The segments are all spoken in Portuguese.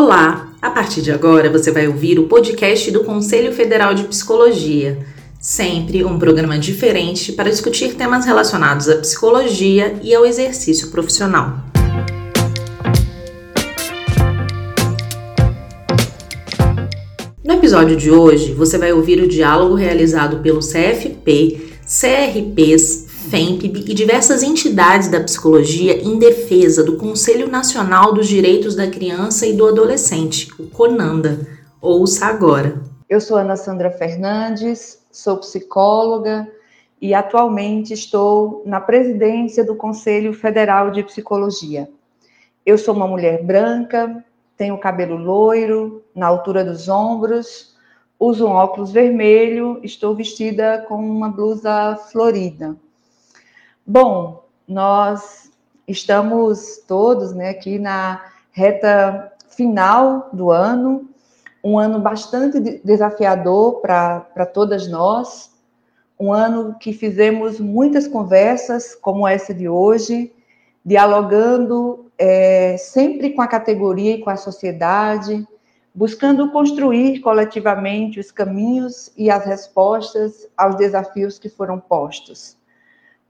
Olá! A partir de agora você vai ouvir o podcast do Conselho Federal de Psicologia. Sempre um programa diferente para discutir temas relacionados à psicologia e ao exercício profissional. No episódio de hoje, você vai ouvir o diálogo realizado pelo CFP, CRPs, FEMPB e diversas entidades da psicologia em defesa do Conselho Nacional dos Direitos da Criança e do Adolescente, o CONANDA. Ouça agora. Eu sou Ana Sandra Fernandes, sou psicóloga e atualmente estou na presidência do Conselho Federal de Psicologia. Eu sou uma mulher branca, tenho cabelo loiro, na altura dos ombros, uso um óculos vermelho, estou vestida com uma blusa florida. Bom, nós estamos todos né, aqui na reta final do ano, um ano bastante desafiador para todas nós, um ano que fizemos muitas conversas, como essa de hoje, dialogando é, sempre com a categoria e com a sociedade, buscando construir coletivamente os caminhos e as respostas aos desafios que foram postos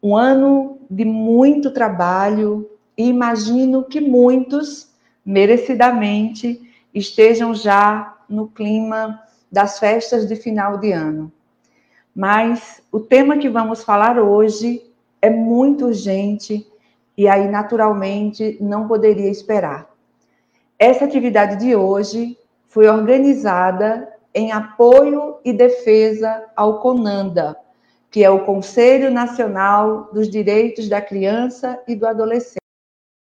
um ano de muito trabalho e imagino que muitos, merecidamente, estejam já no clima das festas de final de ano. Mas o tema que vamos falar hoje é muito urgente e aí, naturalmente, não poderia esperar. Essa atividade de hoje foi organizada em apoio e defesa ao CONANDA, que é o Conselho Nacional dos Direitos da Criança e do Adolescente.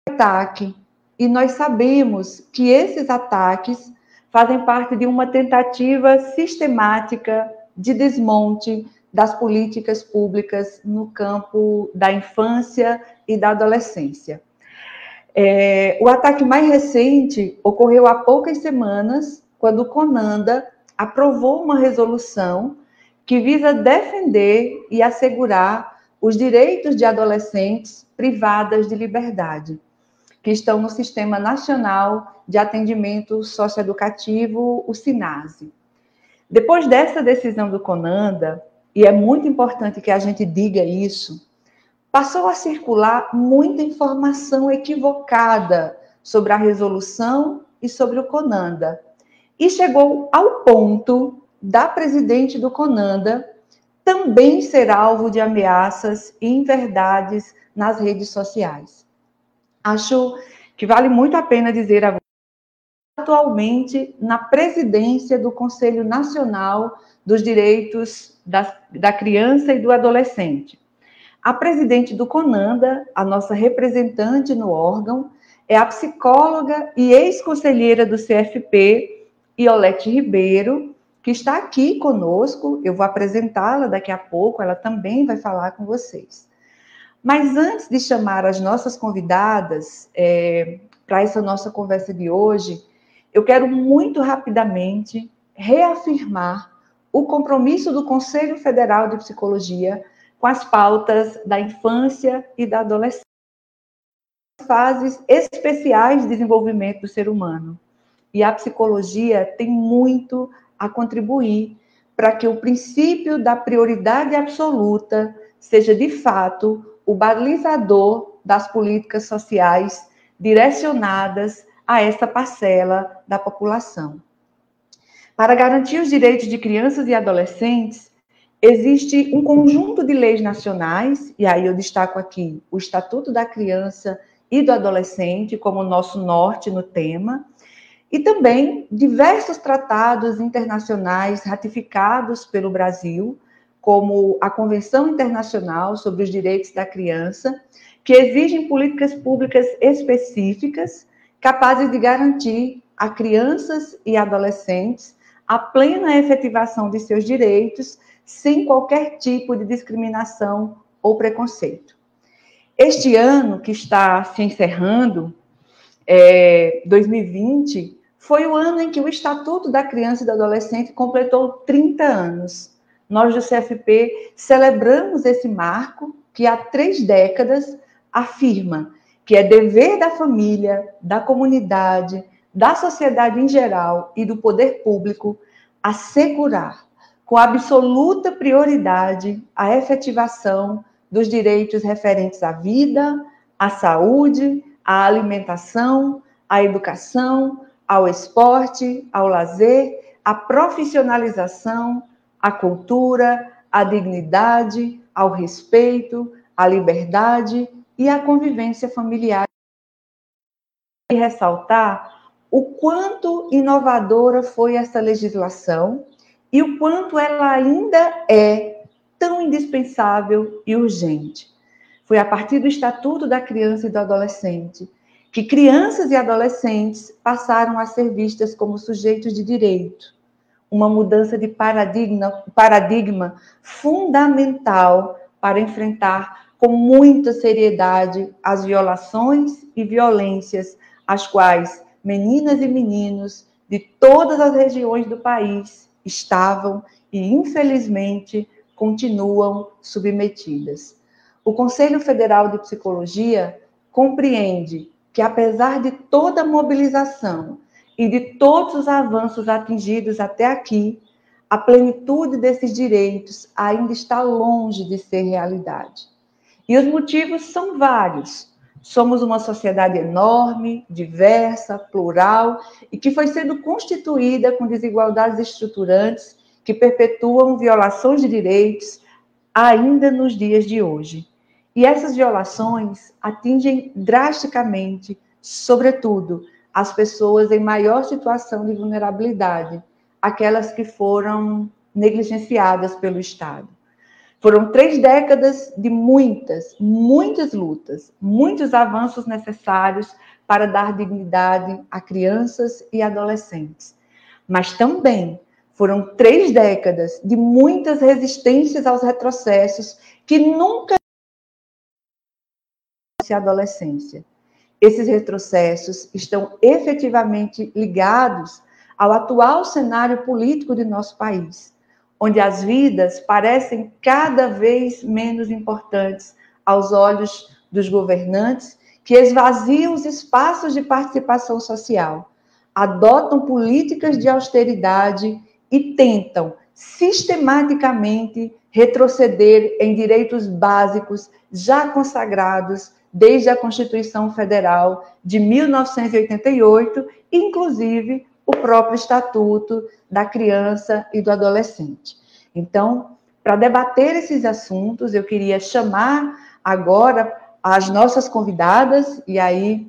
Ataque. E nós sabemos que esses ataques fazem parte de uma tentativa sistemática de desmonte das políticas públicas no campo da infância e da adolescência. É, o ataque mais recente ocorreu há poucas semanas, quando o Conanda aprovou uma resolução que visa defender e assegurar os direitos de adolescentes privadas de liberdade, que estão no Sistema Nacional de Atendimento Socioeducativo, o SINASE. Depois dessa decisão do CONANDA, e é muito importante que a gente diga isso, passou a circular muita informação equivocada sobre a resolução e sobre o CONANDA. E chegou ao ponto da presidente do Conanda também ser alvo de ameaças e inverdades nas redes sociais. Acho que vale muito a pena dizer a atualmente na presidência do Conselho Nacional dos Direitos da, da Criança e do Adolescente. A presidente do CONANDA, a nossa representante no órgão, é a psicóloga e ex-conselheira do CFP, Iolete Ribeiro, que está aqui conosco. Eu vou apresentá-la daqui a pouco, ela também vai falar com vocês. Mas antes de chamar as nossas convidadas é, para essa nossa conversa de hoje, eu quero muito rapidamente reafirmar o compromisso do Conselho Federal de Psicologia com as pautas da infância e da adolescência, fases especiais de desenvolvimento do ser humano. E a psicologia tem muito a contribuir para que o princípio da prioridade absoluta seja, de fato, o balizador das políticas sociais direcionadas a essa parcela da população. Para garantir os direitos de crianças e adolescentes, existe um conjunto de leis nacionais, e aí eu destaco aqui o Estatuto da Criança e do Adolescente como nosso norte no tema, e também diversos tratados internacionais ratificados pelo Brasil, como a Convenção Internacional sobre os Direitos da Criança, que exigem políticas públicas específicas capazes de garantir a crianças e adolescentes a plena efetivação de seus direitos sem qualquer tipo de discriminação ou preconceito. Este ano que está se encerrando, é, 2020, foi o ano em que o Estatuto da Criança e do Adolescente completou 30 anos. Nós do CFP celebramos esse marco que há três décadas afirma que é dever da família, da comunidade, da sociedade em geral e do poder público assegurar, com absoluta prioridade, a efetivação dos direitos referentes à vida, à saúde, à alimentação, à educação, ao esporte, ao lazer, à profissionalização, à cultura, à dignidade, ao respeito, à liberdade e à convivência familiar. E ressaltar o quanto inovadora foi essa legislação e o quanto ela ainda é tão indispensável e urgente. Foi a partir do Estatuto da Criança e do Adolescente que crianças e adolescentes passaram a ser vistas como sujeitos de direito. Uma mudança de paradigma, paradigma fundamental para enfrentar com muita seriedade as violações e violências às quais meninas e meninos de todas as regiões do país estavam e, infelizmente, continuam submetidas. O Conselho Federal de Psicologia compreende que, apesar de toda a mobilização e de todos os avanços atingidos até aqui, a plenitude desses direitos ainda está longe de ser realidade. E os motivos são vários. Somos uma sociedade enorme, diversa, plural e que foi sendo constituída com desigualdades estruturantes que perpetuam violações de direitos ainda nos dias de hoje. E essas violações atingem drasticamente, sobretudo, as pessoas em maior situação de vulnerabilidade, aquelas que foram negligenciadas pelo Estado. Foram três décadas de muitas, muitas lutas, muitos avanços necessários para dar dignidade a crianças e adolescentes. Mas também foram três décadas de muitas resistências aos retrocessos que nunca a adolescência. Esses retrocessos estão efetivamente ligados ao atual cenário político de nosso país onde as vidas parecem cada vez menos importantes aos olhos dos governantes, que esvaziam os espaços de participação social, adotam políticas de austeridade e tentam sistematicamente retroceder em direitos básicos já consagrados desde a Constituição Federal de 1988, inclusive o próprio Estatuto da Criança e do Adolescente. Então, para debater esses assuntos, eu queria chamar agora as nossas convidadas, e aí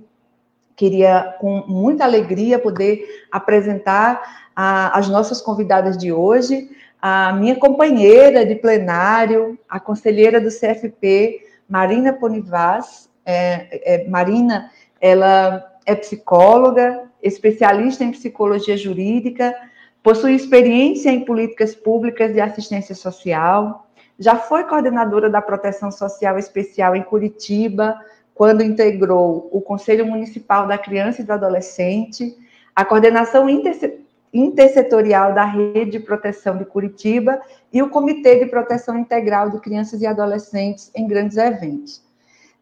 queria, com muita alegria, poder apresentar a, as nossas convidadas de hoje, a minha companheira de plenário, a conselheira do CFP, Marina Ponivaz. É, é, Marina, ela é psicóloga, especialista em psicologia jurídica, possui experiência em políticas públicas de assistência social, já foi coordenadora da Proteção Social Especial em Curitiba, quando integrou o Conselho Municipal da Criança e do Adolescente, a coordenação intersetorial da Rede de Proteção de Curitiba e o Comitê de Proteção Integral de Crianças e Adolescentes em grandes eventos.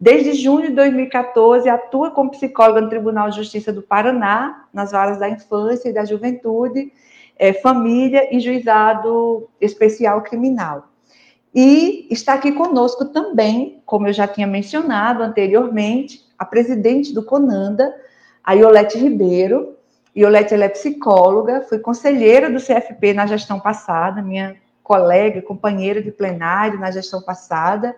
Desde junho de 2014, atua como psicóloga no Tribunal de Justiça do Paraná, nas varas da infância e da juventude, é, família e juizado especial criminal. E está aqui conosco também, como eu já tinha mencionado anteriormente, a presidente do CONANDA, a Iolete Ribeiro. Iolete é psicóloga, foi conselheira do CFP na gestão passada, minha colega, companheira de plenário na gestão passada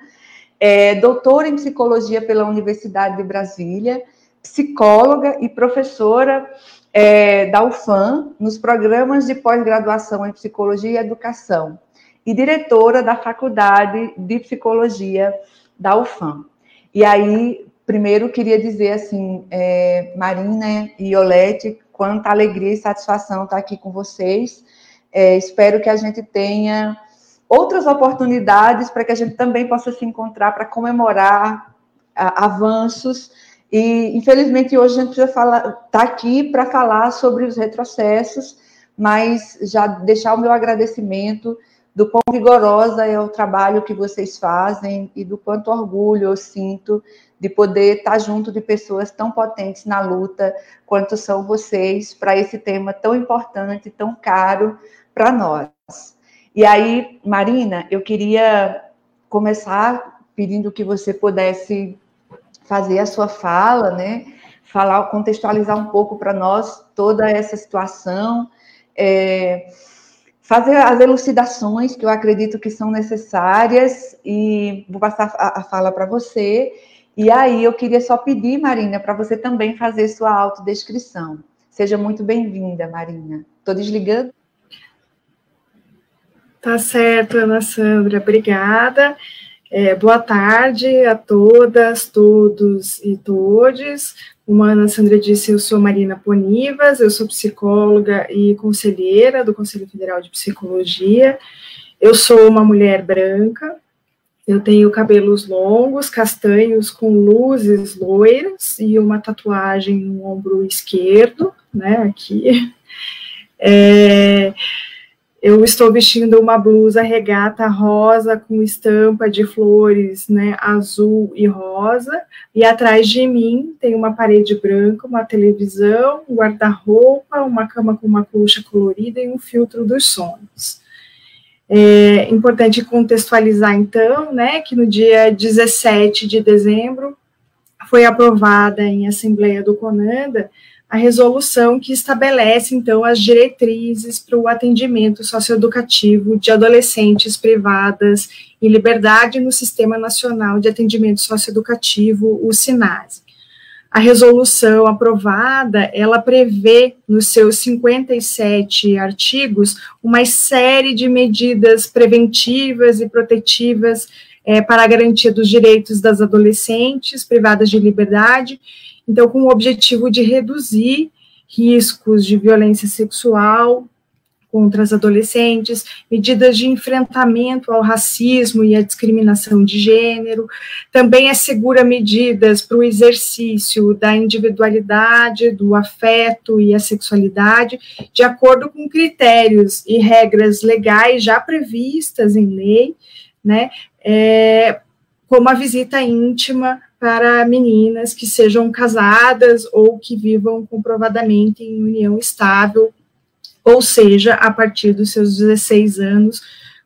é doutora em psicologia pela Universidade de Brasília, psicóloga e professora é, da UFAM nos programas de pós-graduação em psicologia e educação e diretora da Faculdade de Psicologia da UFAM. E aí, primeiro queria dizer assim, é, Marina e Olete, quanta alegria e satisfação estar aqui com vocês. É, espero que a gente tenha outras oportunidades para que a gente também possa se encontrar para comemorar avanços. E, infelizmente, hoje a gente precisa falar, tá aqui para falar sobre os retrocessos, mas já deixar o meu agradecimento do quão vigorosa é o trabalho que vocês fazem e do quanto orgulho eu sinto de poder estar junto de pessoas tão potentes na luta quanto são vocês para esse tema tão importante, tão caro para nós. E aí, Marina, eu queria começar pedindo que você pudesse fazer a sua fala, né? Falar, contextualizar um pouco para nós toda essa situação. É, fazer as elucidações que eu acredito que são necessárias e vou passar a, a fala para você. E aí eu queria só pedir, Marina, para você também fazer sua autodescrição. Seja muito bem-vinda, Marina. Estou desligando. Tá certo, Ana Sandra, obrigada. É, boa tarde a todas, todos e todes. Como a Ana Sandra disse, eu sou Marina Ponivas, eu sou psicóloga e conselheira do Conselho Federal de Psicologia. Eu sou uma mulher branca, eu tenho cabelos longos, castanhos, com luzes loiras e uma tatuagem no ombro esquerdo, né, aqui. É, eu estou vestindo uma blusa regata rosa com estampa de flores, né, azul e rosa, e atrás de mim tem uma parede branca, uma televisão, um guarda-roupa, uma cama com uma colcha colorida e um filtro dos sonhos. É importante contextualizar, então, né, que no dia 17 de dezembro foi aprovada em Assembleia do CONANDA a resolução que estabelece, então, as diretrizes para o atendimento socioeducativo de adolescentes privadas em liberdade no Sistema Nacional de Atendimento Socioeducativo, o SINASE. A resolução aprovada, ela prevê nos seus 57 artigos uma série de medidas preventivas e protetivas é, para a garantia dos direitos das adolescentes privadas de liberdade então, com o objetivo de reduzir riscos de violência sexual contra as adolescentes, medidas de enfrentamento ao racismo e à discriminação de gênero, também assegura medidas para o exercício da individualidade, do afeto e a sexualidade, de acordo com critérios e regras legais já previstas em lei, né, é, como a visita íntima para meninas que sejam casadas ou que vivam comprovadamente em união estável, ou seja, a partir dos seus 16 anos,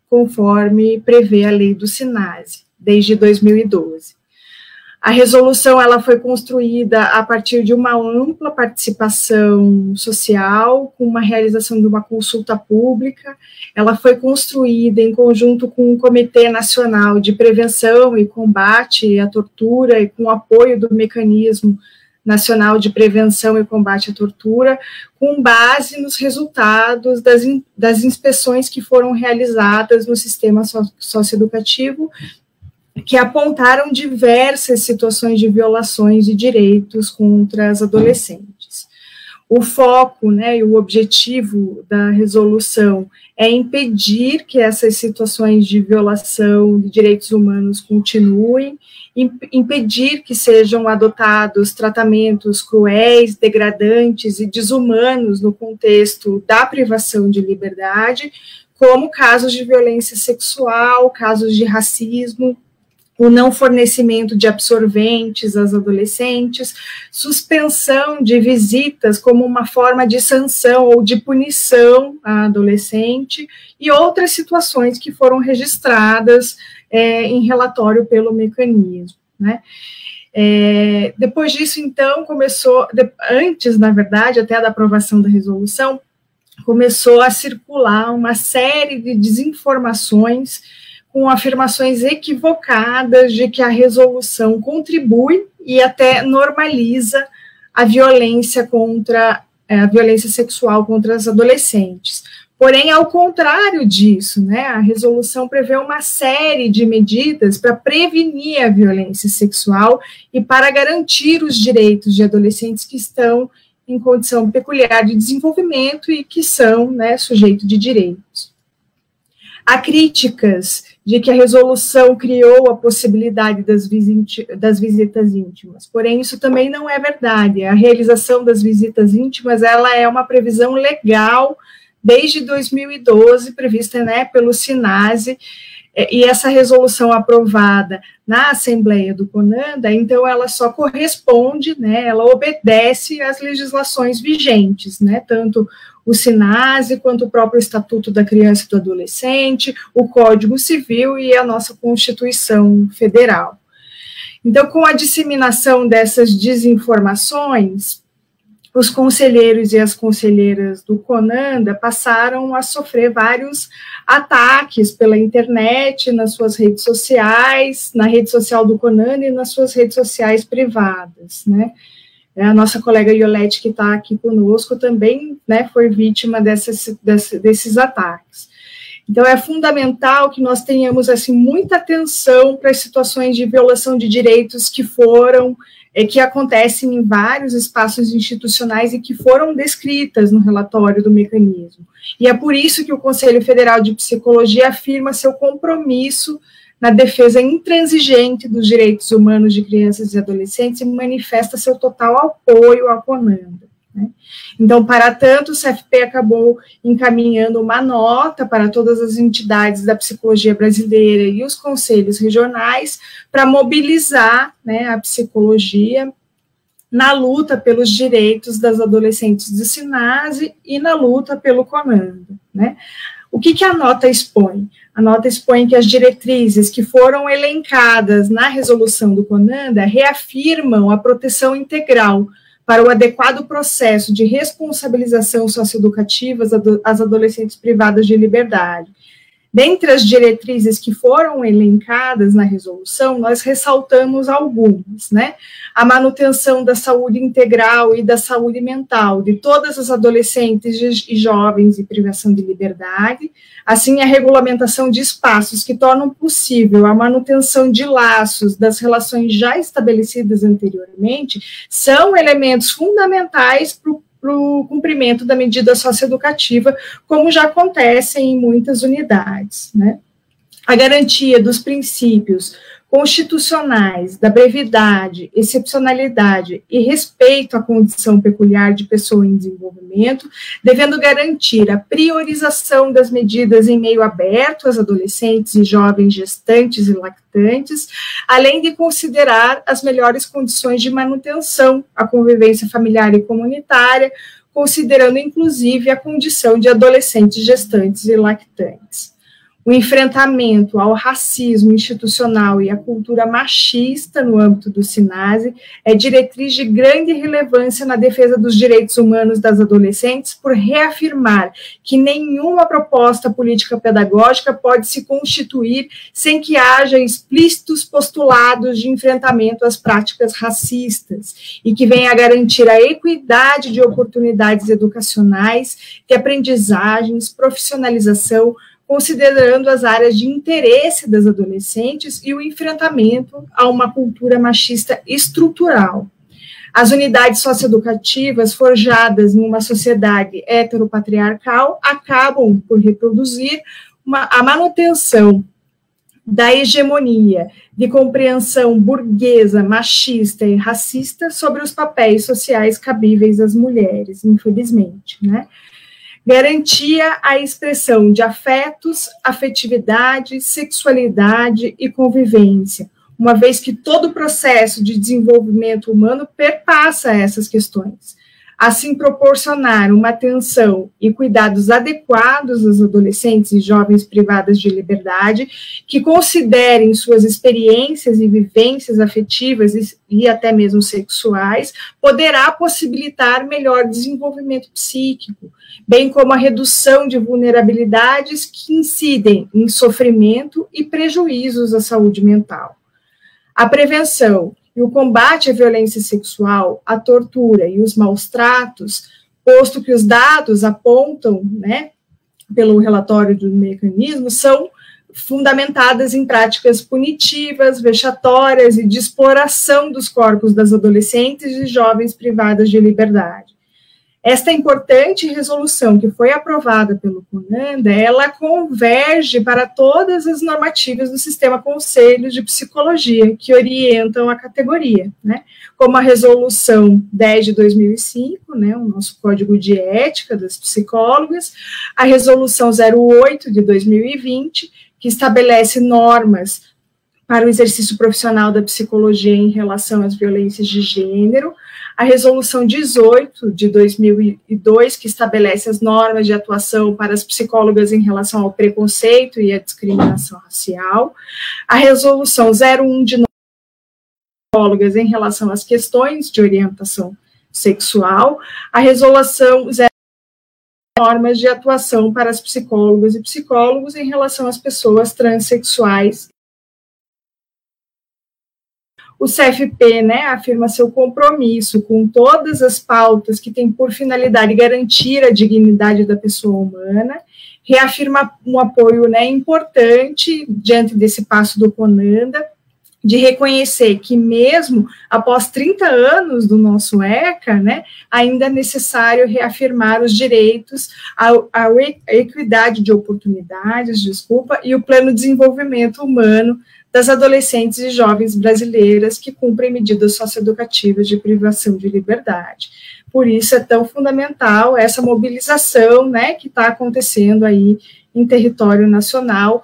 conforme prevê a lei do SINASE, desde 2012. A resolução ela foi construída a partir de uma ampla participação social, com uma realização de uma consulta pública. Ela foi construída em conjunto com o Comitê Nacional de Prevenção e Combate à Tortura e com apoio do Mecanismo Nacional de Prevenção e Combate à Tortura, com base nos resultados das, das inspeções que foram realizadas no sistema socioeducativo que apontaram diversas situações de violações de direitos contra as adolescentes. O foco né, e o objetivo da resolução é impedir que essas situações de violação de direitos humanos continuem, impedir que sejam adotados tratamentos cruéis, degradantes e desumanos no contexto da privação de liberdade, como casos de violência sexual, casos de racismo, o não fornecimento de absorventes às adolescentes, suspensão de visitas como uma forma de sanção ou de punição à adolescente, e outras situações que foram registradas é, em relatório pelo mecanismo. Né? É, depois disso, então, começou, de, antes, na verdade, até da aprovação da resolução, começou a circular uma série de desinformações com afirmações equivocadas de que a resolução contribui e até normaliza a violência contra é, a violência sexual contra as adolescentes. Porém, ao contrário disso, né, a resolução prevê uma série de medidas para prevenir a violência sexual e para garantir os direitos de adolescentes que estão em condição peculiar de desenvolvimento e que são né, sujeito de direitos. Há críticas de que a resolução criou a possibilidade das, das, visitas íntimas. Porém, isso também não é verdade. A realização das visitas íntimas ela é uma previsão legal desde 2012, prevista né, pelo SINASE, é, e essa resolução aprovada na Assembleia do CONANDA, então ela só corresponde, né, ela obedece às legislações vigentes, né, tanto o SINASE quanto o próprio Estatuto da Criança e do Adolescente, o Código Civil e a nossa Constituição Federal. Então, com a disseminação dessas desinformações, os conselheiros e as conselheiras do Conanda passaram a sofrer vários ataques pela internet, nas suas redes sociais, na rede social do Conanda e nas suas redes sociais privadas, né? A nossa colega Iolete, que está aqui conosco, também né, foi vítima dessas, desses ataques. Então, é fundamental que nós tenhamos assim muita atenção para as situações de violação de direitos que foram é, que acontecem em vários espaços institucionais e que foram descritas no relatório do mecanismo. E é por isso que o Conselho Federal de Psicologia afirma seu compromisso na defesa intransigente dos direitos humanos de crianças e adolescentes e manifesta seu total apoio à CONANDA. Né? Então, para tanto, o CFP acabou encaminhando uma nota para todas as entidades da psicologia brasileira e os conselhos regionais para mobilizar né, a psicologia na luta pelos direitos das adolescentes do SINASE e na luta pelo comando. Né? O que, que a nota expõe? A nota expõe que as diretrizes que foram elencadas na resolução do CONANDA reafirmam a proteção integral para o adequado processo de responsabilização socioeducativa às adolescentes privadas de liberdade. Dentre as diretrizes que foram elencadas na resolução, nós ressaltamos algumas, né? A manutenção da saúde integral e da saúde mental de todas as adolescentes e jovens em privação de liberdade, assim a regulamentação de espaços que tornam possível a manutenção de laços das relações já estabelecidas anteriormente, são elementos fundamentais para o para o cumprimento da medida socioeducativa, como já acontece em muitas unidades. Né? A garantia dos princípios constitucionais da brevidade, excepcionalidade e respeito à condição peculiar de pessoa em desenvolvimento, devendo garantir a priorização das medidas em meio aberto às adolescentes e jovens gestantes e lactantes, além de considerar as melhores condições de manutenção, a convivência familiar e comunitária, considerando inclusive a condição de adolescentes gestantes e lactantes o enfrentamento ao racismo institucional e à cultura machista no âmbito do SINASE é diretriz de grande relevância na defesa dos direitos humanos das adolescentes, por reafirmar que nenhuma proposta política pedagógica pode se constituir sem que haja explícitos postulados de enfrentamento às práticas racistas e que venha a garantir a equidade de oportunidades educacionais, de aprendizagens, profissionalização, considerando as áreas de interesse das adolescentes e o enfrentamento a uma cultura machista estrutural. As unidades socioeducativas forjadas em uma sociedade heteropatriarcal acabam por reproduzir uma, a manutenção da hegemonia de compreensão burguesa, machista e racista sobre os papéis sociais cabíveis às mulheres, infelizmente, né? Garantia a expressão de afetos, afetividade, sexualidade e convivência, uma vez que todo o processo de desenvolvimento humano perpassa essas questões assim proporcionar uma atenção e cuidados adequados às adolescentes e jovens privadas de liberdade, que considerem suas experiências e vivências afetivas e, e até mesmo sexuais, poderá possibilitar melhor desenvolvimento psíquico, bem como a redução de vulnerabilidades que incidem em sofrimento e prejuízos à saúde mental. A prevenção e o combate à violência sexual, à tortura e os maus tratos, posto que os dados apontam, né, pelo relatório do mecanismo, são fundamentadas em práticas punitivas, vexatórias e de exploração dos corpos das adolescentes e jovens privadas de liberdade. Esta importante resolução que foi aprovada pelo CONANDA, ela converge para todas as normativas do sistema Conselho de Psicologia que orientam a categoria, né? Como a resolução 10 de 2005, né, o nosso Código de Ética das Psicólogas, a resolução 08 de 2020, que estabelece normas para o exercício profissional da psicologia em relação às violências de gênero, a Resolução 18 de 2002, que estabelece as normas de atuação para as psicólogas em relação ao preconceito e à discriminação racial, a Resolução 01 de psicólogas em relação às questões de orientação sexual, a Resolução 0 normas de atuação para as psicólogas e psicólogos em relação às pessoas transexuais o CFP né, afirma seu compromisso com todas as pautas que têm por finalidade garantir a dignidade da pessoa humana, reafirma um apoio né, importante diante desse passo do CONANDA, de reconhecer que mesmo após 30 anos do nosso ECA, né, ainda é necessário reafirmar os direitos à, à equidade de oportunidades, desculpa, e o pleno desenvolvimento humano das adolescentes e jovens brasileiras que cumprem medidas socioeducativas de privação de liberdade. Por isso é tão fundamental essa mobilização, né, que está acontecendo aí em território nacional,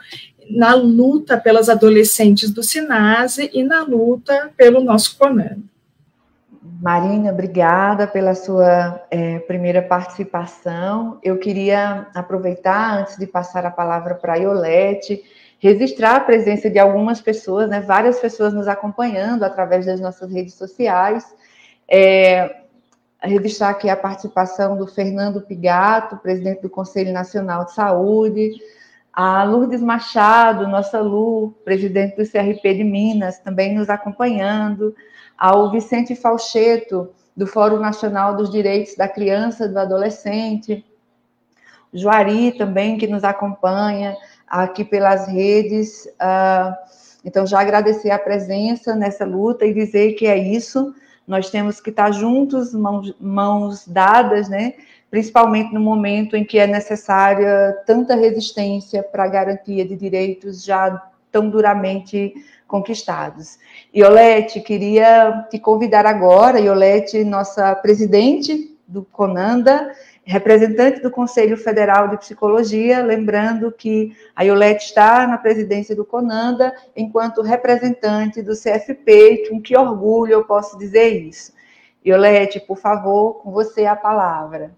na luta pelas adolescentes do SINASE e na luta pelo nosso CONAN. Marina, obrigada pela sua é, primeira participação. Eu queria aproveitar, antes de passar a palavra para a Iolete, registrar a presença de algumas pessoas, né, várias pessoas nos acompanhando através das nossas redes sociais. É, registrar aqui a participação do Fernando Pigato, presidente do Conselho Nacional de Saúde, a Lourdes Machado, nossa Lu, presidente do CRP de Minas, também nos acompanhando, ao Vicente Falcheto, do Fórum Nacional dos Direitos da Criança e do Adolescente, Juari também, que nos acompanha, aqui pelas redes. Uh, então, já agradecer a presença nessa luta e dizer que é isso, nós temos que estar juntos, mãos, mãos dadas, né? principalmente no momento em que é necessária tanta resistência para a garantia de direitos já tão duramente conquistados. Iolete, queria te convidar agora, Iolete, nossa presidente do CONANDA, representante do Conselho Federal de Psicologia, lembrando que a Iolete está na presidência do CONANDA enquanto representante do CFP, com que orgulho eu posso dizer isso. Iolete, por favor, com você a palavra.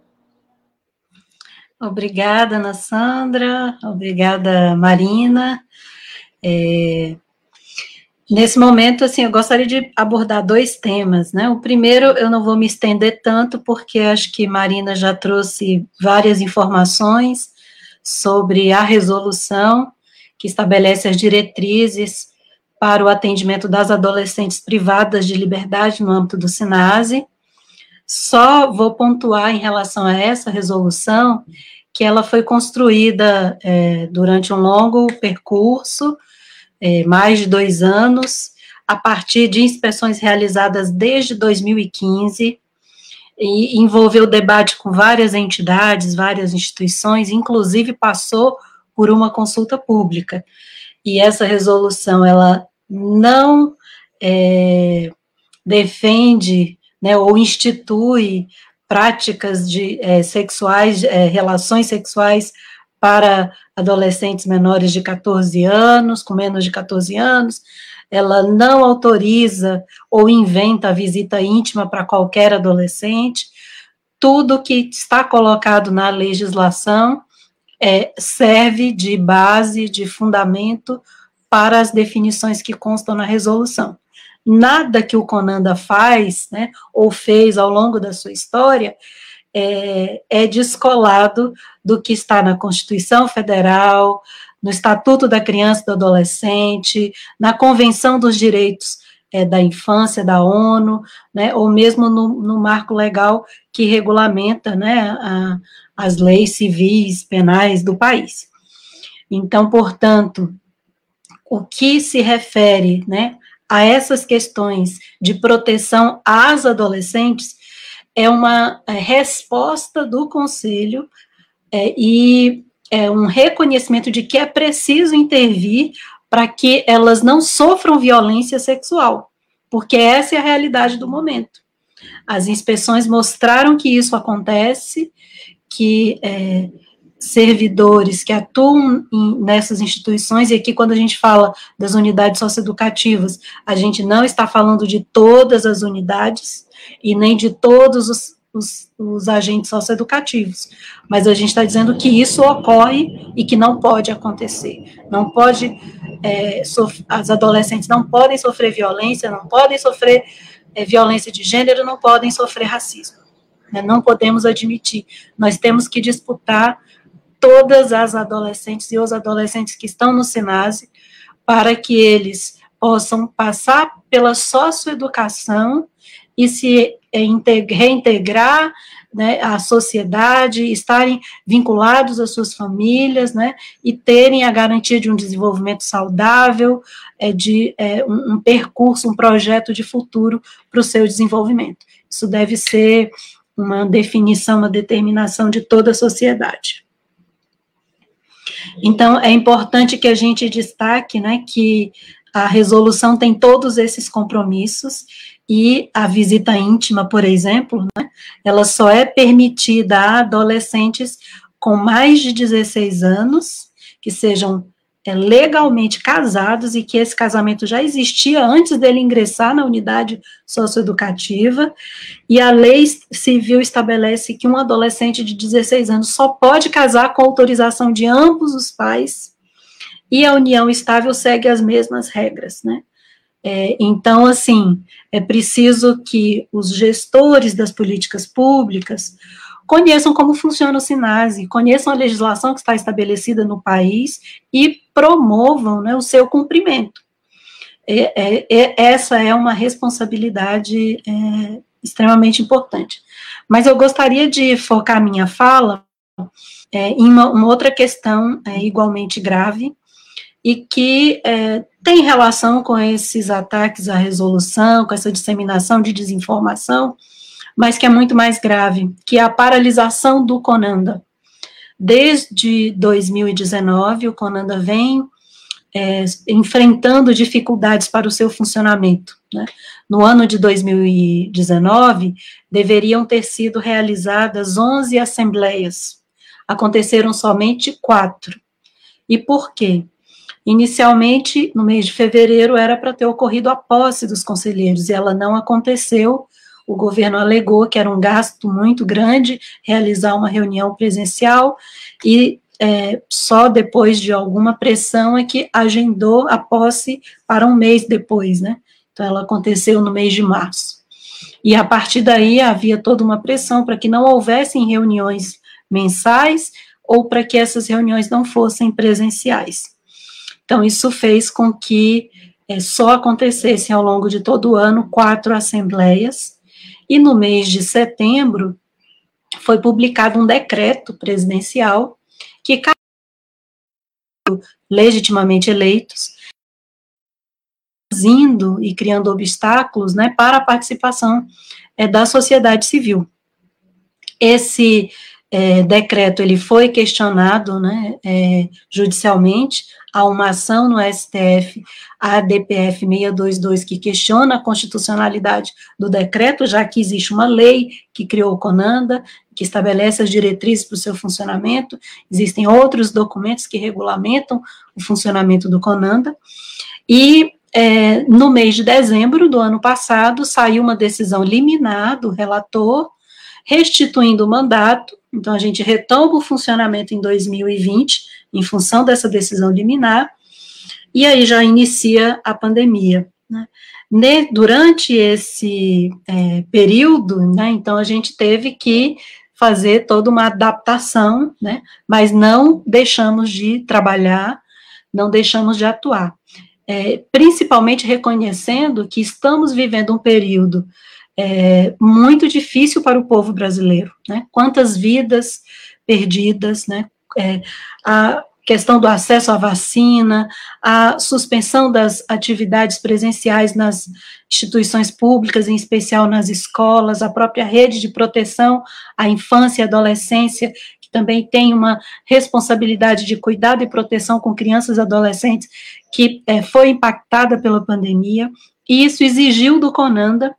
Obrigada, Ana Sandra, obrigada, Marina. É, Nesse momento, assim, eu gostaria de abordar dois temas, né? O primeiro, eu não vou me estender tanto, porque acho que Marina já trouxe várias informações sobre a resolução que estabelece as diretrizes para o atendimento das adolescentes privadas de liberdade no âmbito do SINASE. Só vou pontuar em relação a essa resolução que ela foi construída é, durante um longo percurso é, mais de dois anos, a partir de inspeções realizadas desde 2015, e envolveu debate com várias entidades, várias instituições, inclusive passou por uma consulta pública. E essa resolução, ela não é, defende né, ou institui práticas de é, sexuais, é, relações sexuais para adolescentes menores de 14 anos, com menos de 14 anos, ela não autoriza ou inventa a visita íntima para qualquer adolescente. Tudo que está colocado na legislação é, serve de base, de fundamento para as definições que constam na resolução. Nada que o Conanda faz, né, ou fez ao longo da sua história, é, é descolado do que está na Constituição Federal, no Estatuto da Criança e do Adolescente, na Convenção dos Direitos é, da Infância da ONU, né, ou mesmo no, no marco legal que regulamenta né, a, as leis civis, penais do país. Então, portanto, o que se refere né, a essas questões de proteção às adolescentes é uma é, resposta do Conselho é, e é um reconhecimento de que é preciso intervir para que elas não sofram violência sexual, porque essa é a realidade do momento. As inspeções mostraram que isso acontece, que é, servidores que atuam em, nessas instituições, e aqui quando a gente fala das unidades socioeducativas, a gente não está falando de todas as unidades e nem de todos os, os, os agentes socioeducativos, mas a gente está dizendo que isso ocorre e que não pode acontecer. Não pode, é, as adolescentes não podem sofrer violência, não podem sofrer é, violência de gênero, não podem sofrer racismo. Né? Não podemos admitir. Nós temos que disputar todas as adolescentes e os adolescentes que estão no SINASE para que eles possam passar pela socioeducação e se reintegrar né, à sociedade, estarem vinculados às suas famílias, né, e terem a garantia de um desenvolvimento saudável, é, de é, um, um percurso, um projeto de futuro para o seu desenvolvimento. Isso deve ser uma definição, uma determinação de toda a sociedade. Então, é importante que a gente destaque né, que a resolução tem todos esses compromissos e a visita íntima, por exemplo, né, ela só é permitida a adolescentes com mais de 16 anos, que sejam é, legalmente casados e que esse casamento já existia antes dele ingressar na unidade socioeducativa, e a lei civil estabelece que um adolescente de 16 anos só pode casar com autorização de ambos os pais, e a união estável segue as mesmas regras, né? É, então, assim, é preciso que os gestores das políticas públicas conheçam como funciona o SINASE, conheçam a legislação que está estabelecida no país e promovam né, o seu cumprimento. É, é, é, essa é uma responsabilidade é, extremamente importante. Mas eu gostaria de focar minha fala é, em uma, uma, outra questão igualmente grave, e que tem relação com esses ataques à resolução, com essa disseminação de desinformação, mas que é muito mais grave, que é a paralisação do Conanda. Desde 2019, o Conanda vem é, enfrentando dificuldades para o seu funcionamento. Né? No ano de 2019, deveriam ter sido realizadas 11 assembleias, aconteceram somente quatro. E por quê? Inicialmente, no mês de fevereiro, era para ter ocorrido a posse dos conselheiros, e ela não aconteceu. O governo alegou que era um gasto muito grande realizar uma reunião presencial, e é, só depois de alguma pressão é que agendou a posse para um mês depois, né? Então, ela aconteceu no mês de março. E a partir daí havia toda uma pressão para que não houvessem reuniões mensais ou para que essas reuniões não fossem presenciais. Então, isso fez com que é, só acontecessem ao longo de todo o ano quatro assembleias, e no mês de setembro foi publicado um decreto presidencial que legitimamente eleitos indo e criando obstáculos né, para a participação é, da sociedade civil. Esse é, decreto ele foi questionado né, é, judicialmente, há uma ação no STF, a DPF 622, que questiona a constitucionalidade do decreto, já que existe uma lei que criou o CONANDA, que estabelece as diretrizes para o seu funcionamento, existem outros documentos que regulamentam o funcionamento do CONANDA, e é, no mês de dezembro do ano passado, saiu uma decisão liminar do relator, restituindo o mandato, então a gente retoma o funcionamento em 2020, em função dessa decisão liminar, e aí já inicia a pandemia. Né? durante esse é, período, né, então a gente teve que fazer toda uma adaptação, né, mas não deixamos de trabalhar, não deixamos de atuar. É, principalmente reconhecendo que estamos vivendo um período é, muito difícil para o povo brasileiro, né? Quantas vidas perdidas, né? É, a, questão do acesso à vacina, a suspensão das atividades presenciais nas instituições públicas, em especial nas escolas, a própria rede de proteção à infância e adolescência, que também tem uma responsabilidade de cuidado e proteção com crianças e adolescentes, que é, foi impactada pela pandemia, e isso exigiu do CONANDA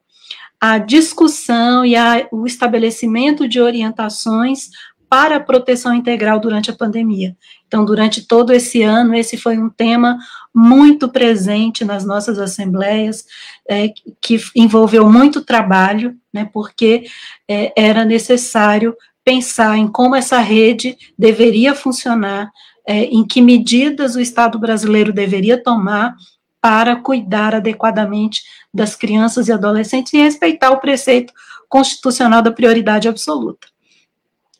a discussão e a, o estabelecimento de orientações para a proteção integral durante a pandemia. Então, durante todo esse ano, esse foi um tema muito presente nas nossas assembleias, é, que envolveu muito trabalho, né, porque é, era necessário pensar em como essa rede deveria funcionar, é, em que medidas o Estado brasileiro deveria tomar para cuidar adequadamente das crianças e adolescentes e respeitar o preceito constitucional da prioridade absoluta.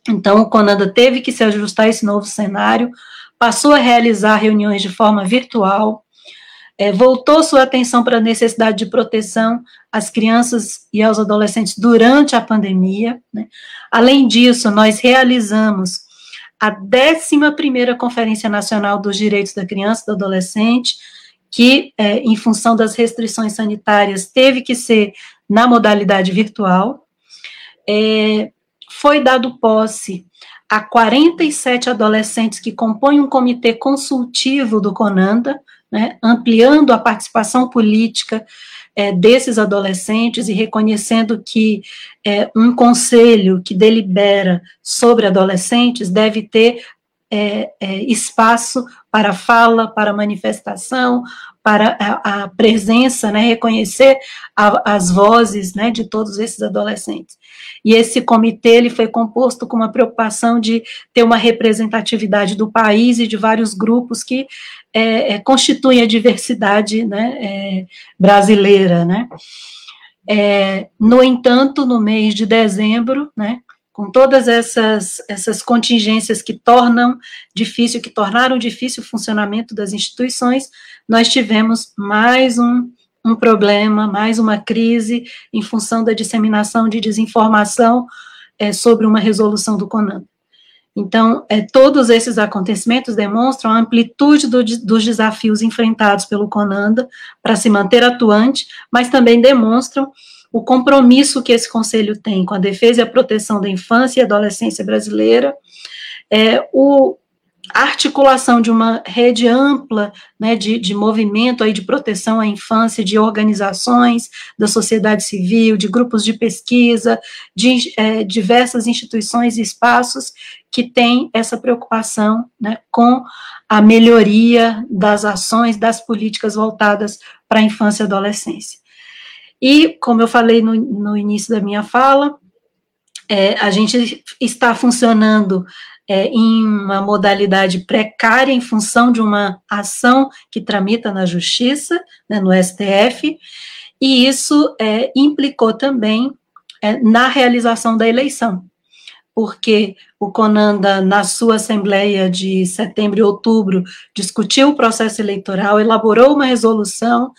Então, o Conanda teve que se ajustar a esse novo cenário, passou a realizar reuniões de forma virtual, é, voltou sua atenção para a necessidade de proteção às crianças e aos adolescentes durante a pandemia. Né? Além disso, nós realizamos a 11ª Conferência Nacional dos Direitos da Criança e do Adolescente, que, é, em função das restrições sanitárias, teve que ser na modalidade virtual. É, foi dado posse a 47 adolescentes que compõem um comitê consultivo do CONANDA, né, ampliando a participação política é, desses adolescentes e reconhecendo que é, um conselho que delibera sobre adolescentes deve ter é, é, espaço para fala, para manifestação, para a, a presença, né, reconhecer a, as vozes né, de todos esses adolescentes. E esse comitê ele foi composto com uma preocupação de ter uma representatividade do país e de vários grupos que é, é, constituem a diversidade né, é, brasileira. Né. É, no entanto, no mês de dezembro, né, com todas essas, essas contingências que tornam difícil, que tornaram difícil o funcionamento das instituições, nós tivemos mais um, um problema, mais uma crise em função da disseminação de desinformação é, sobre uma resolução do CONAN. Então, é, todos esses acontecimentos demonstram a amplitude do, dos desafios enfrentados pelo CONANDA para se manter atuante, mas também demonstram o compromisso que esse conselho tem com a defesa e a proteção da infância e adolescência brasileira, é, o, a articulação de uma rede ampla né, de, de movimento aí de proteção à infância, de organizações da sociedade civil, de grupos de pesquisa, de é, diversas instituições e espaços que têm essa preocupação né, com a melhoria das ações, das políticas voltadas para a infância e adolescência. E, como eu falei no, no início da minha fala, é, a gente está funcionando é, em uma modalidade precária em função de uma ação que tramita na Justiça, né, no STF, e isso é, implicou também é, na realização da eleição, porque o Conanda, na sua assembleia de setembro e outubro, discutiu o processo eleitoral, elaborou uma resolução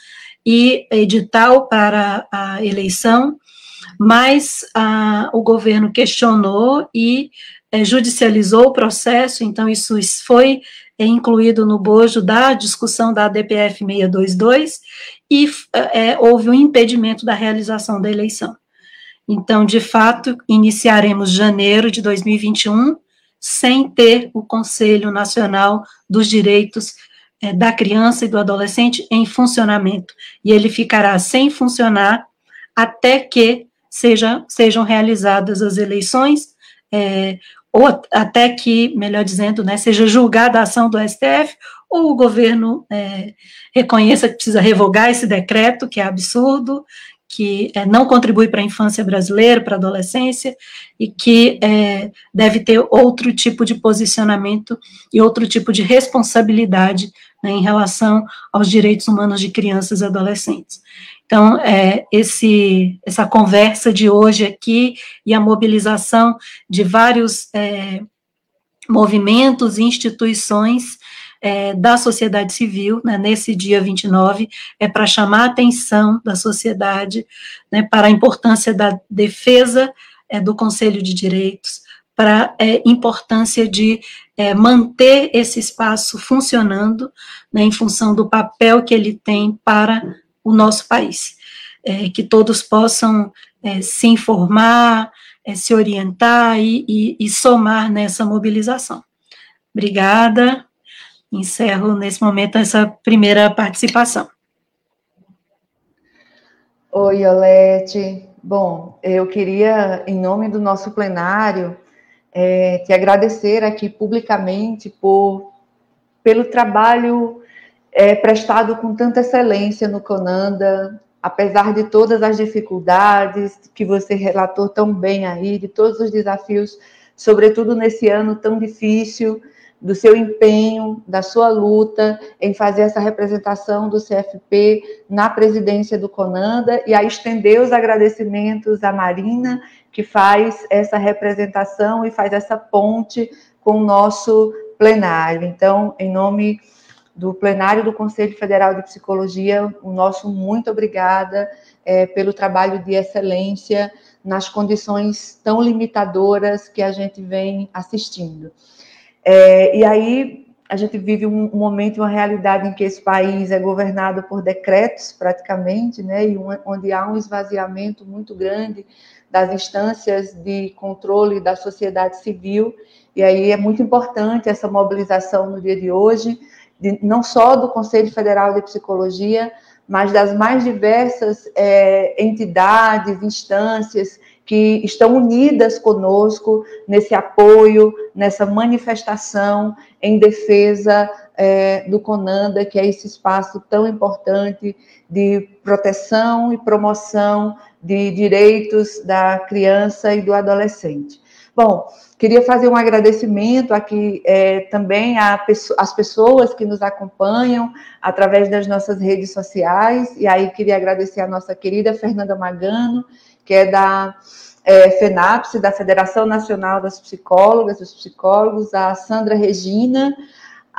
e edital para a eleição, mas a, o governo questionou e é, judicializou o processo, então isso foi é, incluído no bojo da discussão da ADPF 622 e é, houve um impedimento da realização da eleição. Então, de fato, iniciaremos janeiro de 2021 sem ter o Conselho Nacional dos Direitos é, da criança e do adolescente em funcionamento. E ele ficará sem funcionar até que seja, sejam realizadas as eleições, é, ou até que, melhor dizendo, né, seja julgada a ação do STF, ou o governo é, reconheça que precisa revogar esse decreto, que é absurdo, que é, não contribui para a infância brasileira, para a adolescência, e que é, deve ter outro tipo de posicionamento e outro tipo de responsabilidade né, em relação aos direitos humanos de crianças e adolescentes. Então, é, esse, essa conversa de hoje aqui e a mobilização de vários é, movimentos e instituições é, da sociedade civil, né, nesse dia 29, é para chamar a atenção da sociedade né, para a importância da defesa é, do Conselho de Direitos, para a é, importância de é, manter esse espaço funcionando né, em função do papel que ele tem para o nosso país. É, que todos possam é, se informar, é, se orientar e, e, e somar nessa mobilização. Obrigada. Encerro nesse momento essa primeira participação. Oi, Olete. Bom, eu queria, em nome do nosso plenário, é, te agradecer aqui publicamente por, pelo trabalho é, prestado com tanta excelência no Conanda, apesar de todas as dificuldades que você relatou tão bem aí, de todos os desafios, sobretudo nesse ano tão difícil, do seu empenho, da sua luta em fazer essa representação do CFP na presidência do Conanda e a estender os agradecimentos à Marina, que faz essa representação e faz essa ponte com o nosso plenário. Então, em nome do plenário do Conselho Federal de Psicologia, o nosso muito obrigada é, pelo trabalho de excelência nas condições tão limitadoras que a gente vem assistindo. É, e aí a gente vive um, momento, uma realidade em que esse país é governado por decretos, praticamente, né, e um, onde há um esvaziamento muito grande das instâncias de controle da sociedade civil, e aí é muito importante essa mobilização no dia de hoje, de, não só do Conselho Federal de Psicologia, mas das mais diversas é, entidades, instâncias que estão unidas conosco nesse apoio, nessa manifestação em defesa é, do CONANDA, que é esse espaço tão importante de proteção e promoção de direitos da criança e do adolescente. Bom, queria fazer um agradecimento aqui é, também às pessoas que nos acompanham através das nossas redes sociais, e aí queria agradecer a nossa querida Fernanda Magano, que é da é, FENAPSE, da Federação Nacional das Psicólogas, dos Psicólogos, a Sandra Regina,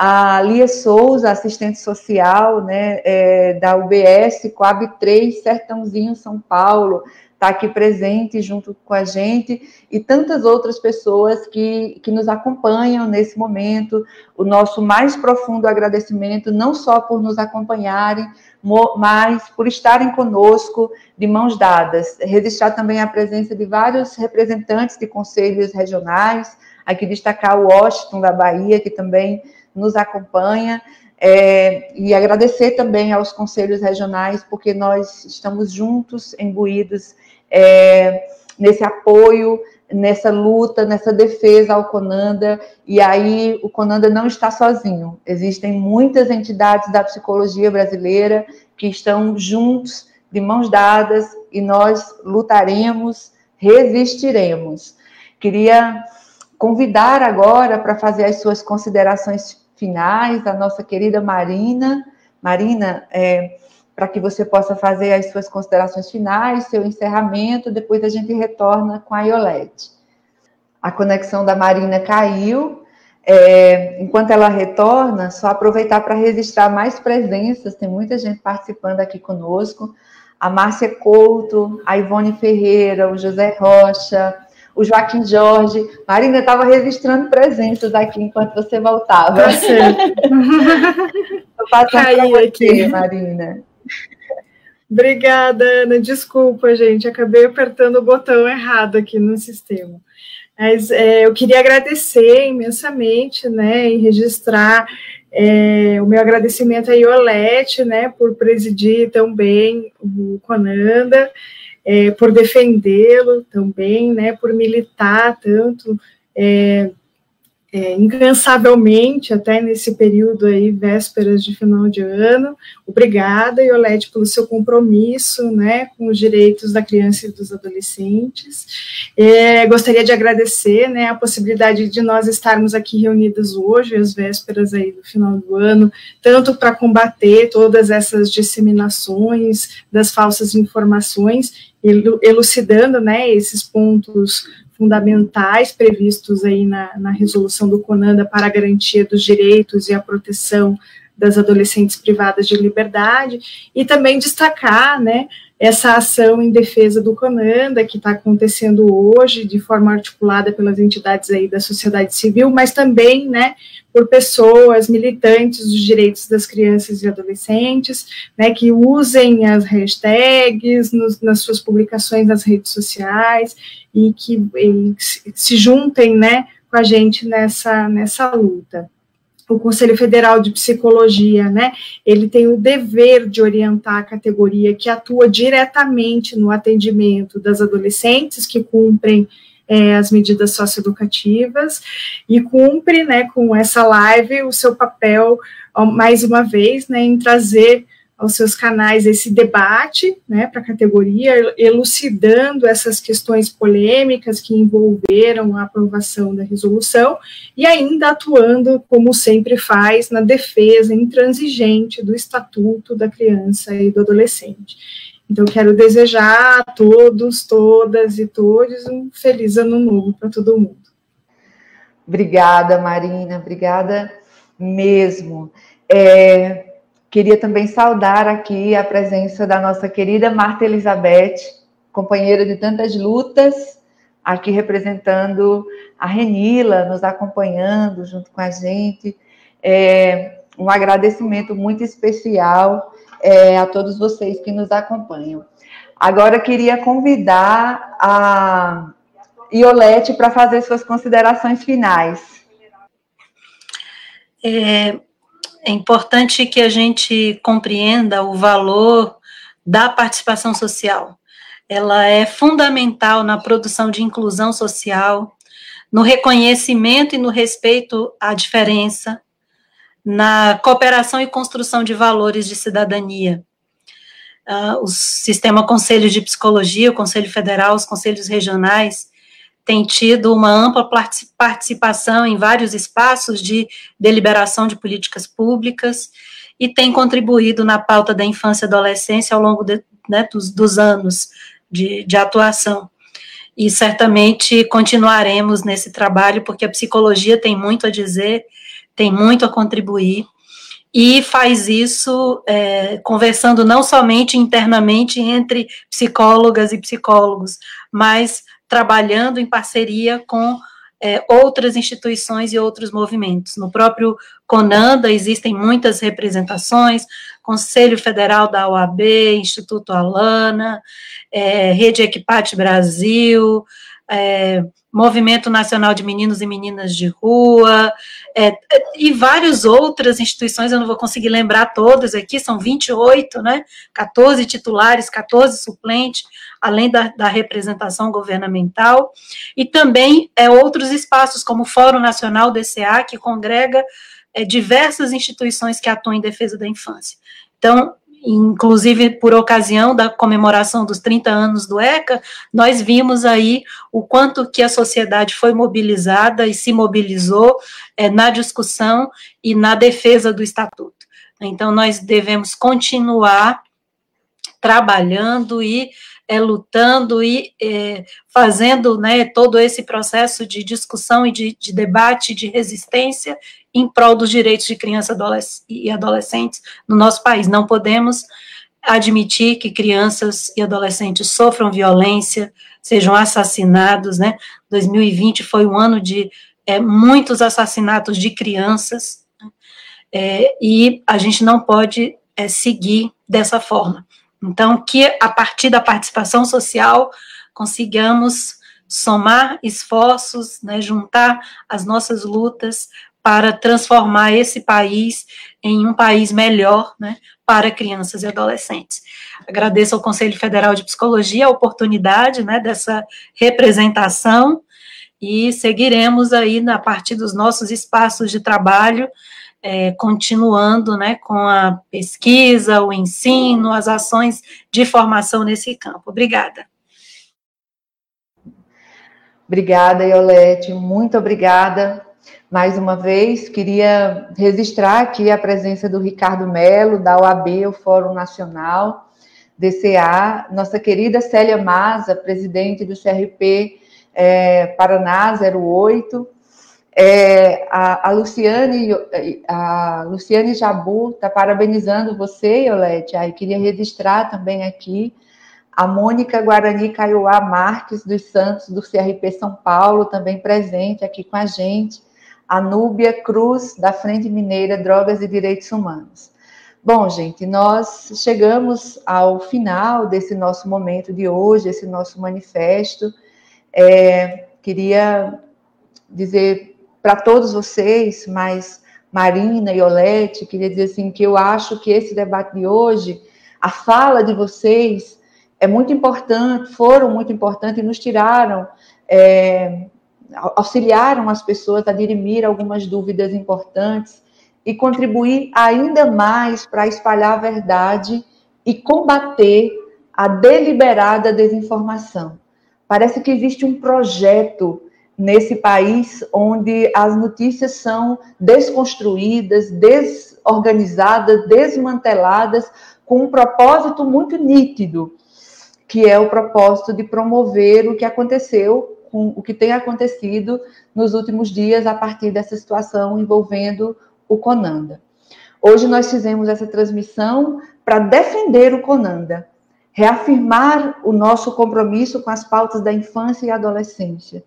a Lia Souza, assistente social né, é, da UBS, Coab 3, Sertãozinho, São Paulo, está aqui presente junto com a gente, e tantas outras pessoas que, que nos acompanham nesse momento. O nosso mais profundo agradecimento, não só por nos acompanharem, mas por estarem conosco de mãos dadas. Registrar também a presença de vários representantes de conselhos regionais, aqui destacar o Washington da Bahia, que também nos acompanha, é, e agradecer também aos conselhos regionais, porque nós estamos juntos, imbuídos é, nesse apoio, nessa luta, nessa defesa ao Conanda, e aí o Conanda não está sozinho. Existem muitas entidades da psicologia brasileira que estão juntos, de mãos dadas, e nós lutaremos, resistiremos. Queria convidar agora para fazer as suas considerações finais a nossa querida Marina. Marina, é, para que você possa fazer as suas considerações finais, seu encerramento, depois a gente retorna com a Iolete. A conexão da Marina caiu. É, enquanto ela retorna, só aproveitar para registrar mais presenças, tem muita gente participando aqui conosco. A Márcia Couto, a Ivone Ferreira, o José Rocha, o Joaquim Jorge. Marina estava registrando presenças aqui enquanto você voltava. Tá Estou passando você, aqui. Marina. Obrigada, Ana. Desculpa, gente, acabei apertando o botão errado aqui no sistema. Mas é, eu queria agradecer imensamente, né, e registrar é, o meu agradecimento a Iolete, né, por presidir tão bem o Conanda, é, por defendê-lo também, né, por militar tanto é, é, incansavelmente, até nesse período aí, vésperas de final de ano. Obrigada, Iolete, pelo seu compromisso, né, com os direitos da criança e dos adolescentes. É, gostaria de agradecer, né, a possibilidade de nós estarmos aqui reunidas hoje, às vésperas aí do final do ano, tanto para combater todas essas disseminações das falsas informações, elucidando, né, esses pontos fundamentais previstos aí na, na resolução do CONANDA para a garantia dos direitos e a proteção das adolescentes privadas de liberdade, e também destacar, né, essa ação em defesa do Conanda, que está acontecendo hoje, de forma articulada pelas entidades aí da sociedade civil, mas também, né, por pessoas militantes dos direitos das crianças e adolescentes, né, que usem as hashtags nos, nas suas publicações nas redes sociais e que e se juntem, né, com a gente nessa, nessa luta. O Conselho Federal de Psicologia, né, ele tem o dever de orientar a categoria que atua diretamente no atendimento das adolescentes que cumprem é, as medidas socioeducativas e cumpre, né, com essa live o seu papel, mais uma vez, né, em trazer aos seus canais esse debate né, para a categoria, elucidando essas questões polêmicas que envolveram a aprovação da resolução e ainda atuando, como sempre faz, na defesa intransigente do Estatuto da Criança e do Adolescente. Então, quero desejar a todos, todas e todos um feliz ano novo para todo mundo. Obrigada, Marina, obrigada mesmo. É, Queria também saudar aqui a presença da nossa querida Marta Elizabeth, companheira de tantas lutas, aqui representando a Renila, nos acompanhando junto com a gente. É, um agradecimento muito especial é, a todos vocês que nos acompanham. Agora queria convidar a Iolete para fazer suas considerações finais. É, é importante que a gente compreenda o valor da participação social. Ela é fundamental na produção de inclusão social, no reconhecimento e no respeito à diferença, na cooperação e construção de valores de cidadania. Uh, o sistema Conselho de Psicologia, o Conselho Federal, os conselhos regionais tem tido uma ampla participação em vários espaços de deliberação de políticas públicas e tem contribuído na pauta da infância e adolescência ao longo de, né, dos, dos, anos de, de atuação. E certamente continuaremos nesse trabalho, porque a psicologia tem muito a dizer, tem muito a contribuir, e faz isso é, conversando não somente internamente entre psicólogas e psicólogos, mas trabalhando em parceria com é, outras instituições e outros movimentos. No próprio CONANDA existem muitas representações, Conselho Federal da OAB, Instituto Alana, é, Rede Equipate Brasil, é, Movimento Nacional de Meninos e Meninas de Rua, é, e várias outras instituições, eu não vou conseguir lembrar todas aqui, são 28, né, 14 titulares, 14 suplentes, além da, da representação governamental, e também é, outros espaços, como o Fórum Nacional DCA, que congrega é, diversas instituições que atuam em defesa da infância. Então, inclusive por ocasião da comemoração dos 30 anos do ECA, nós vimos aí o quanto que a sociedade foi mobilizada e se mobilizou é, na discussão e na defesa do estatuto. Então, nós devemos continuar trabalhando e é, lutando e é, fazendo né, todo esse processo de discussão e de, de debate, de resistência em prol dos direitos de crianças e adolescentes no nosso país. Não podemos admitir que crianças e adolescentes sofram violência, sejam assassinados, né? 2020 foi um ano de é, muitos assassinatos de crianças, é, e a gente não pode é, seguir dessa forma. Então, que a partir da participação social consigamos somar esforços, né, juntar as nossas lutas para transformar esse país em um país melhor, né, para crianças e adolescentes. Agradeço ao Conselho Federal de Psicologia a oportunidade, né, dessa representação e seguiremos aí na partir dos nossos espaços de trabalho, é, continuando, né, com a pesquisa, o ensino, as ações de formação nesse campo. Obrigada. Obrigada, Iolete, muito obrigada mais uma vez, queria registrar aqui a presença do Ricardo Melo, da OAB, o Fórum Nacional, DCA, nossa querida Célia Maza, presidente do CRP é, Paraná 08, é, a, a, Luciane, a Luciane Jabu está parabenizando você, Iolete, aí queria registrar também aqui a Mônica Guarani Caiuá Marques dos Santos, do CRP São Paulo, também presente aqui com a gente, a Núbia Cruz, da Frente Mineira Drogas e Direitos Humanos. Bom, gente, nós chegamos ao final desse nosso momento de hoje, esse nosso manifesto. É, queria dizer para todos vocês, mas Marina e Olete, queria dizer assim que eu acho que esse debate de hoje, a fala de vocês é muito importante, foram muito importantes e nos tiraram, é, auxiliaram as pessoas a dirimir algumas dúvidas importantes e contribuir ainda mais para espalhar a verdade e combater a deliberada desinformação. Parece que existe um projeto nesse país onde as notícias são desconstruídas, desorganizadas, desmanteladas, com um propósito muito nítido, que é o propósito de promover o que aconteceu, com o que tem acontecido nos últimos dias a partir dessa situação envolvendo o Conanda. Hoje nós fizemos essa transmissão para defender o Conanda, reafirmar o nosso compromisso com as pautas da infância e adolescência,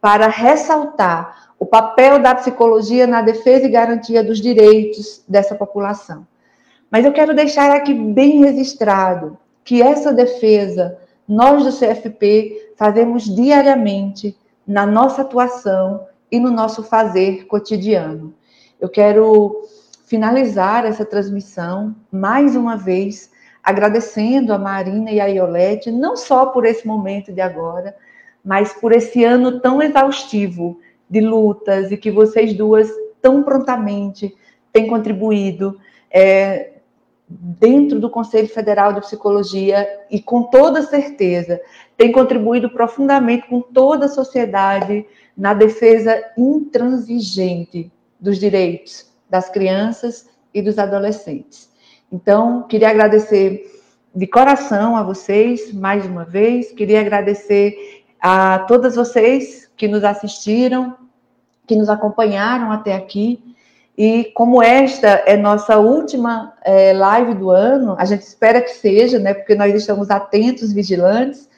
para ressaltar o papel da psicologia na defesa e garantia dos direitos dessa população. Mas eu quero deixar aqui bem registrado que essa defesa nós do CFP fazemos diariamente na nossa atuação e no nosso fazer cotidiano. Eu quero finalizar essa transmissão mais uma vez agradecendo a Marina e a Iolete, não só por esse momento de agora, mas por esse ano tão exaustivo de lutas e que vocês duas tão prontamente têm contribuído é, dentro do Conselho Federal de Psicologia e com toda certeza tem contribuído profundamente com toda a sociedade na defesa intransigente dos direitos das crianças e dos adolescentes. Então, queria agradecer de coração a vocês mais uma vez, queria agradecer a todas vocês que nos assistiram, que nos acompanharam até aqui. E como esta é nossa última é, live do ano, a gente espera que seja, né? Porque nós estamos atentos, vigilantes.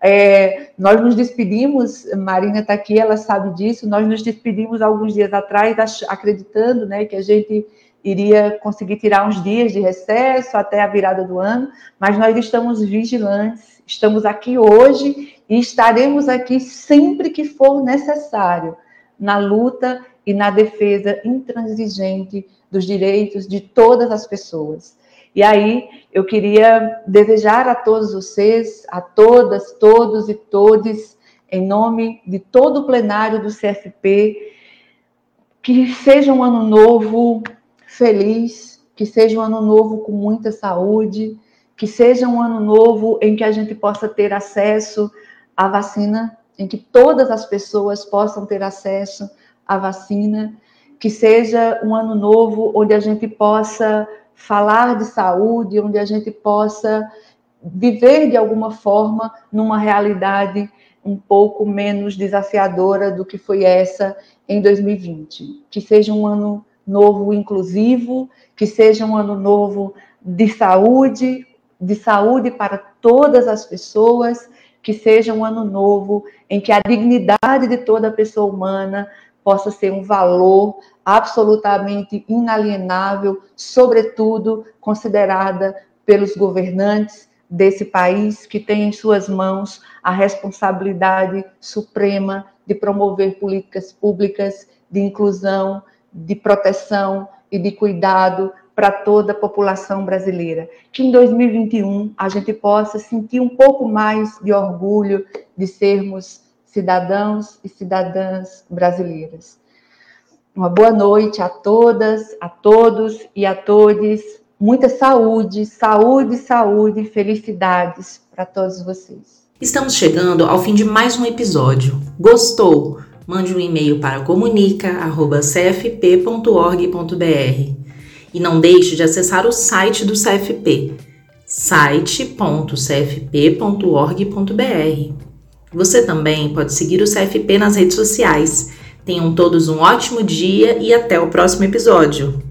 É, nós nos despedimos, Marina está aqui, ela sabe disso. Nós nos despedimos alguns dias atrás, acreditando, né, que a gente iria conseguir tirar uns dias de recesso até a virada do ano, mas nós estamos vigilantes, estamos aqui hoje e estaremos aqui sempre que for necessário na luta e na defesa intransigente dos direitos de todas as pessoas. E aí eu queria desejar a todos vocês, a todas, todos e todes, em nome de todo o plenário do CFP, que seja um ano novo feliz, que seja um ano novo com muita saúde, que seja um ano novo em que a gente possa ter acesso à vacina, em que todas as pessoas possam ter acesso a vacina, que seja um ano novo onde a gente possa falar de saúde, onde a gente possa viver de alguma forma numa realidade um pouco menos desafiadora do que foi essa em 2020. Que seja um ano novo inclusivo, que seja um ano novo de saúde, de saúde para todas as pessoas, que seja um ano novo em que a dignidade de toda pessoa humana possa ser um valor absolutamente inalienável, sobretudo considerada pelos governantes desse país que tem em suas mãos a responsabilidade suprema de promover políticas públicas de inclusão, de proteção e de cuidado para toda a população brasileira. Que em 2021 a gente possa sentir um pouco mais de orgulho de sermos cidadãos e cidadãs brasileiras. Uma boa noite a todas, a todos e a todos. Muita saúde, saúde, saúde e felicidades para todos vocês. Estamos chegando ao fim de mais um episódio. Gostou? Mande um e-mail para comunica@cfp.org.br e não deixe de acessar o site do CFP, site.cfp.org.br. Você também pode seguir o CFP nas redes sociais. Tenham todos um ótimo dia e até o próximo episódio.